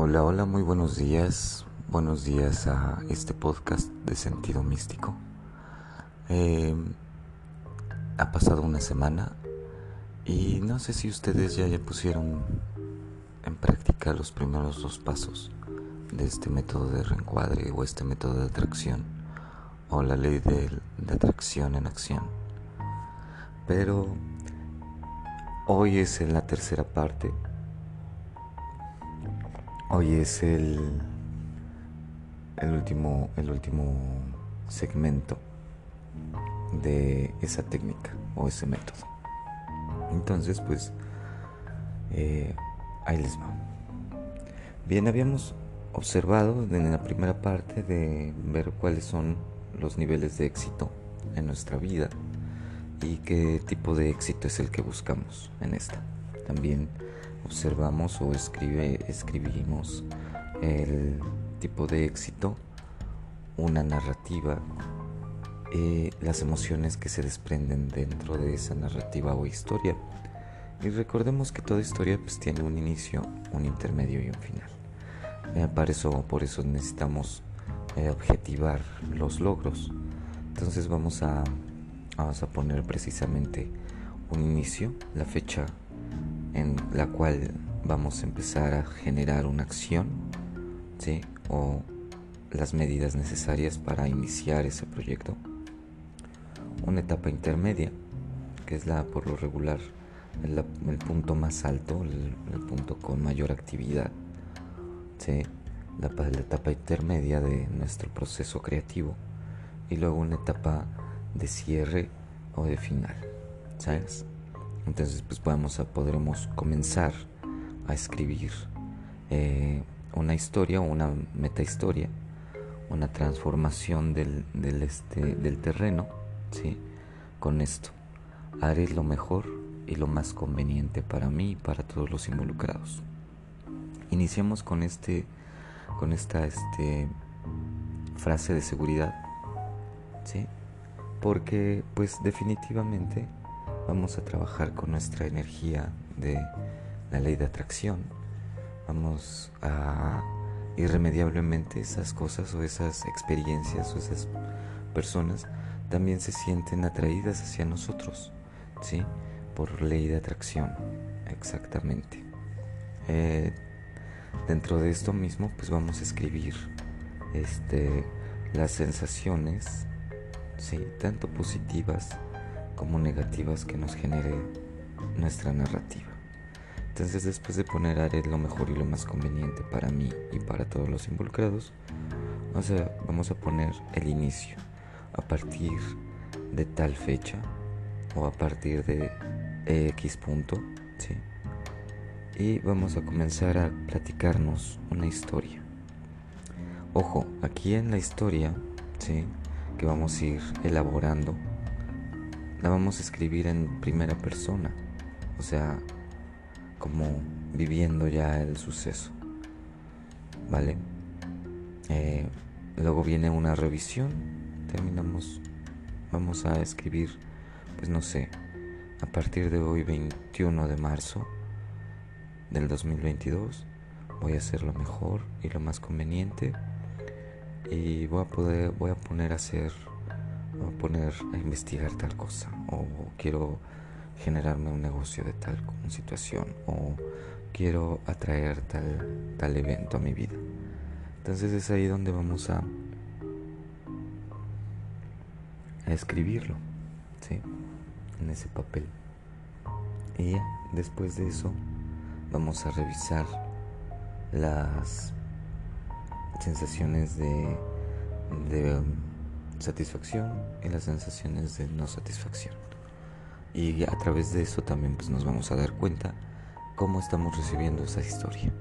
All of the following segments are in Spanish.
Hola, hola, muy buenos días. Buenos días a este podcast de sentido místico. Eh, ha pasado una semana y no sé si ustedes ya, ya pusieron en práctica los primeros dos pasos de este método de reencuadre o este método de atracción o la ley de, de atracción en acción. Pero hoy es en la tercera parte Hoy es el, el, último, el último segmento de esa técnica o ese método. Entonces, pues, eh, ahí les va. Bien, habíamos observado en la primera parte de ver cuáles son los niveles de éxito en nuestra vida y qué tipo de éxito es el que buscamos en esta. También observamos o escribimos el tipo de éxito, una narrativa, eh, las emociones que se desprenden dentro de esa narrativa o historia. Y recordemos que toda historia pues, tiene un inicio, un intermedio y un final. Eh, para eso, por eso necesitamos eh, objetivar los logros. Entonces vamos a, vamos a poner precisamente un inicio, la fecha en la cual vamos a empezar a generar una acción, ¿sí? O las medidas necesarias para iniciar ese proyecto. Una etapa intermedia, que es la por lo regular el, punto más alto, el, punto con mayor actividad, ¿sí? La, la etapa intermedia de nuestro proceso creativo y luego una etapa de cierre o de final, ¿sabes? Entonces pues podremos comenzar a escribir eh, una historia o una metahistoria, una transformación del, del, este, del terreno, ¿sí? Con esto, haré lo mejor y lo más conveniente para mí y para todos los involucrados. Iniciamos con este, con esta este, frase de seguridad, ¿sí? Porque pues definitivamente vamos a trabajar con nuestra energía de la ley de atracción. Vamos a irremediablemente esas cosas o esas experiencias o esas personas también se sienten atraídas hacia nosotros, ¿sí? Por ley de atracción, exactamente. Eh, dentro de esto mismo, pues vamos a escribir este, las sensaciones, ¿sí? Tanto positivas como negativas que nos genere nuestra narrativa. Entonces después de poner haré lo mejor y lo más conveniente para mí y para todos los involucrados, vamos a poner el inicio a partir de tal fecha o a partir de X punto, ¿sí? Y vamos a comenzar a platicarnos una historia. Ojo, aquí en la historia, ¿sí? Que vamos a ir elaborando la vamos a escribir en primera persona, o sea, como viviendo ya el suceso, ¿vale? Eh, luego viene una revisión, terminamos, vamos a escribir, pues no sé, a partir de hoy 21 de marzo del 2022 voy a hacer lo mejor y lo más conveniente y voy a poder voy a poner a hacer poner a investigar tal cosa o quiero generarme un negocio de tal situación o quiero atraer tal, tal evento a mi vida. Entonces es ahí donde vamos a, a escribirlo, ¿sí? En ese papel. Y después de eso vamos a revisar las sensaciones de, de satisfacción y las sensaciones de no satisfacción. Y a través de eso también pues, nos vamos a dar cuenta cómo estamos recibiendo esa historia.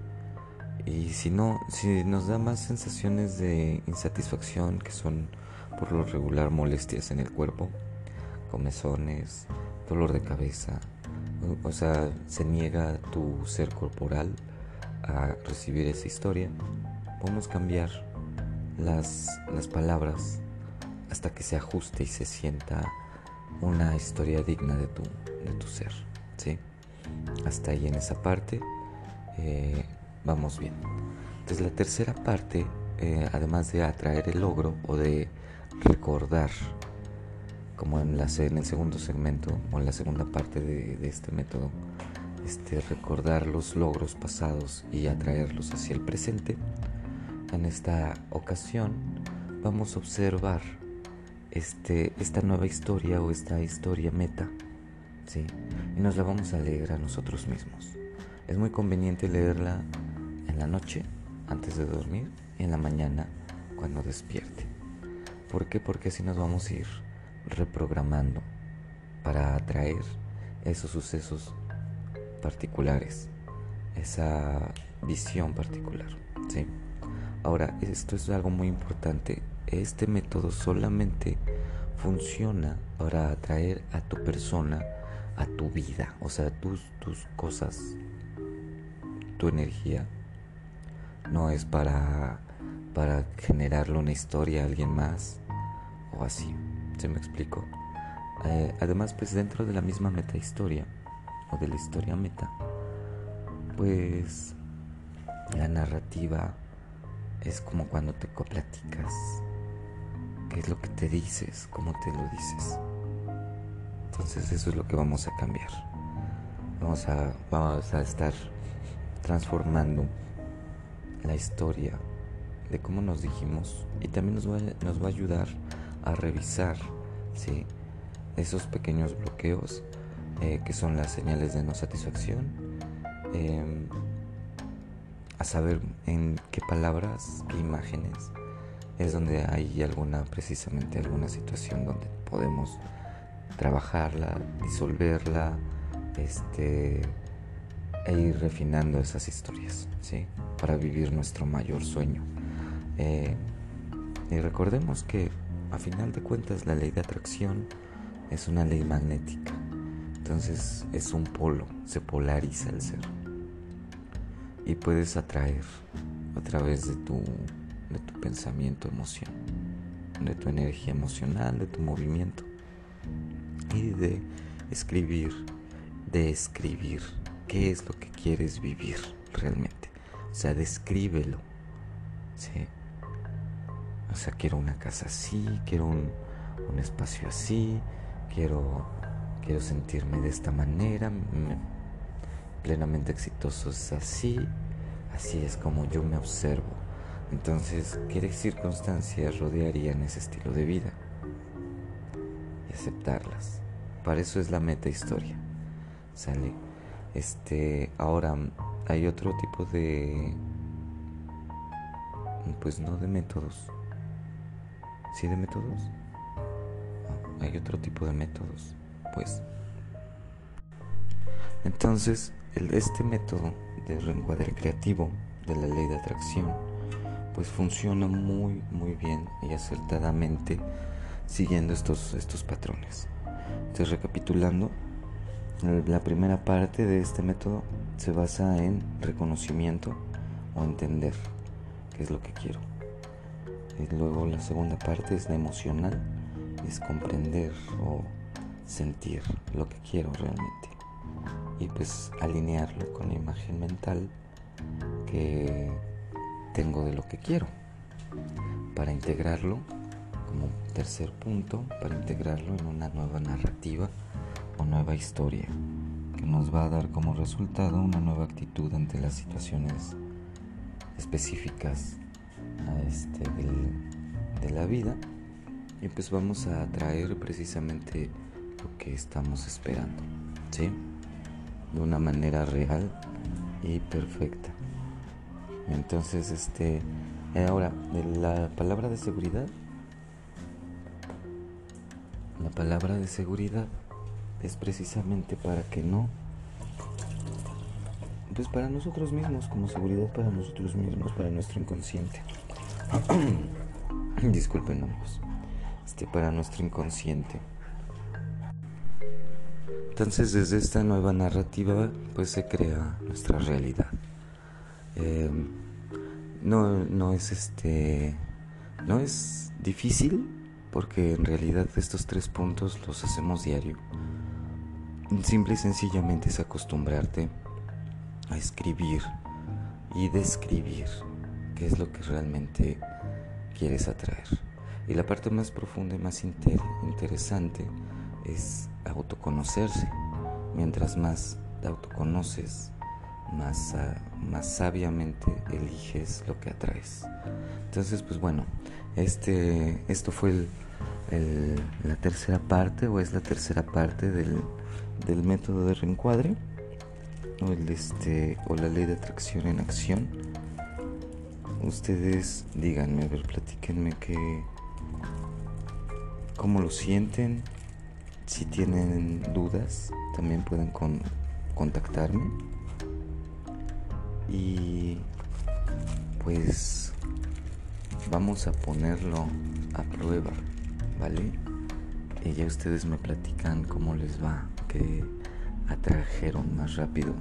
Y si no, si nos da más sensaciones de insatisfacción, que son por lo regular molestias en el cuerpo, comezones, dolor de cabeza, o sea, se niega tu ser corporal a recibir esa historia, podemos cambiar las, las palabras hasta que se ajuste y se sienta una historia digna de tu, de tu ser. ¿sí? Hasta ahí en esa parte. Eh, vamos bien. Entonces la tercera parte, eh, además de atraer el logro o de recordar, como en, la, en el segundo segmento o en la segunda parte de, de este método, este, recordar los logros pasados y atraerlos hacia el presente, en esta ocasión vamos a observar este, esta nueva historia o esta historia meta, ¿sí? Y nos la vamos a leer a nosotros mismos. Es muy conveniente leerla en la noche, antes de dormir, y en la mañana, cuando despierte. ¿Por qué? Porque así nos vamos a ir reprogramando para atraer esos sucesos particulares, esa visión particular, ¿sí? Ahora, esto es algo muy importante. Este método solamente funciona para atraer a tu persona a tu vida, o sea, tus, tus cosas, tu energía. No es para, para generarle una historia a alguien más o así. ¿Se me explico? Eh, además, pues dentro de la misma meta historia o de la historia meta, pues la narrativa es como cuando te platicas. ¿Qué es lo que te dices? ¿Cómo te lo dices? Entonces eso es lo que vamos a cambiar. Vamos a, vamos a estar transformando la historia de cómo nos dijimos y también nos va, nos va a ayudar a revisar ¿sí? esos pequeños bloqueos eh, que son las señales de no satisfacción. Eh, a saber en qué palabras, qué imágenes es donde hay alguna, precisamente alguna situación donde podemos trabajarla, disolverla, este, e ir refinando esas historias, ¿sí? Para vivir nuestro mayor sueño. Eh, y recordemos que a final de cuentas la ley de atracción es una ley magnética. Entonces es un polo, se polariza el ser y puedes atraer a través de tu, de tu pensamiento, emoción, de tu energía emocional, de tu movimiento y de escribir, de escribir qué es lo que quieres vivir realmente. O sea, descríbelo. O sea, quiero una casa así, quiero un, un espacio así, quiero, quiero sentirme de esta manera plenamente exitoso es así, así es como yo me observo. Entonces, ¿qué circunstancias rodearían ese estilo de vida? Y aceptarlas. Para eso es la meta historia. ¿Sale? Este, ahora hay otro tipo de pues no de métodos. ¿Sí de métodos? hay otro tipo de métodos, pues. Entonces, este método de reencuadre creativo de la ley de atracción pues funciona muy muy bien y acertadamente siguiendo estos, estos patrones. Entonces recapitulando, la primera parte de este método se basa en reconocimiento o entender qué es lo que quiero. Y luego la segunda parte es la emocional, es comprender o sentir lo que quiero realmente y pues alinearlo con la imagen mental que tengo de lo que quiero para integrarlo como tercer punto para integrarlo en una nueva narrativa o nueva historia que nos va a dar como resultado una nueva actitud ante las situaciones específicas este, de la vida y pues vamos a atraer precisamente lo que estamos esperando ¿sí? de una manera real y perfecta. Entonces, este, ahora, la palabra de seguridad, la palabra de seguridad es precisamente para que no, pues para nosotros mismos, como seguridad para nosotros mismos, para nuestro inconsciente. Disculpen ambos, este, para nuestro inconsciente. Entonces desde esta nueva narrativa pues se crea nuestra realidad. Eh, no, no es este no es difícil porque en realidad estos tres puntos los hacemos diario. Simple y sencillamente es acostumbrarte a escribir y describir qué es lo que realmente quieres atraer. Y la parte más profunda y más interesante es autoconocerse. Mientras más te autoconoces, más, más sabiamente eliges lo que atraes. Entonces, pues bueno, este, esto fue la tercera parte o es la tercera parte del, del método de reencuadre o, el este, o la ley de atracción en acción. Ustedes díganme, a ver, platíquenme que, cómo lo sienten. Si tienen dudas, también pueden contactarme. Y pues vamos a ponerlo a prueba, ¿vale? Y ya ustedes me platican cómo les va, que atrajeron más rápido.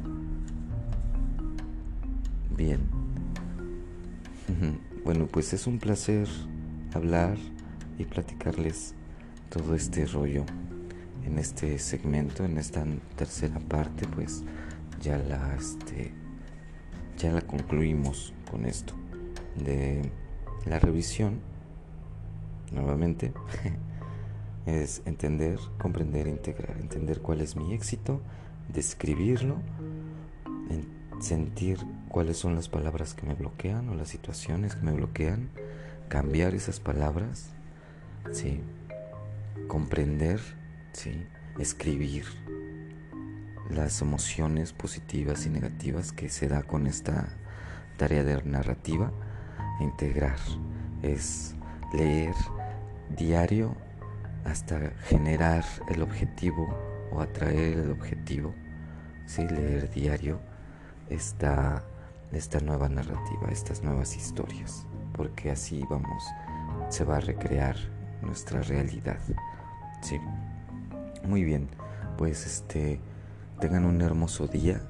Bien. Bueno, pues es un placer hablar y platicarles todo este rollo en este segmento, en esta tercera parte, pues ya la este ya la concluimos con esto de la revisión nuevamente es entender, comprender, integrar, entender cuál es mi éxito, describirlo, sentir cuáles son las palabras que me bloquean o las situaciones que me bloquean, cambiar esas palabras, sí, comprender, sí, escribir las emociones positivas y negativas que se da con esta tarea de narrativa, integrar, es leer diario hasta generar el objetivo o atraer el objetivo, ¿sí? leer diario esta, esta nueva narrativa, estas nuevas historias, porque así vamos, se va a recrear nuestra realidad. Sí. Muy bien, pues este, tengan un hermoso día.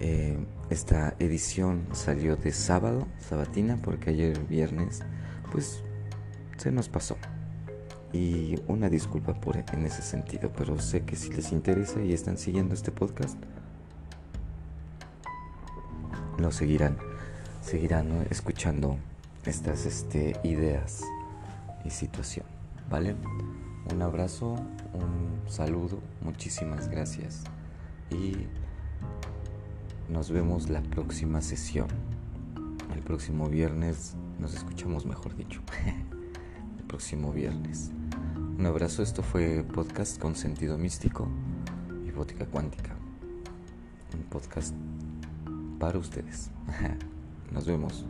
Eh, esta edición salió de sábado, sabatina, porque ayer viernes, pues se nos pasó y una disculpa por en ese sentido, pero sé que si les interesa y están siguiendo este podcast, lo seguirán, seguirán escuchando estas este, ideas y situación, ¿vale? Un abrazo, un saludo, muchísimas gracias nos vemos la próxima sesión. El próximo viernes nos escuchamos, mejor dicho. El próximo viernes. Un abrazo, esto fue podcast con sentido místico y bótica cuántica. Un podcast para ustedes. Nos vemos.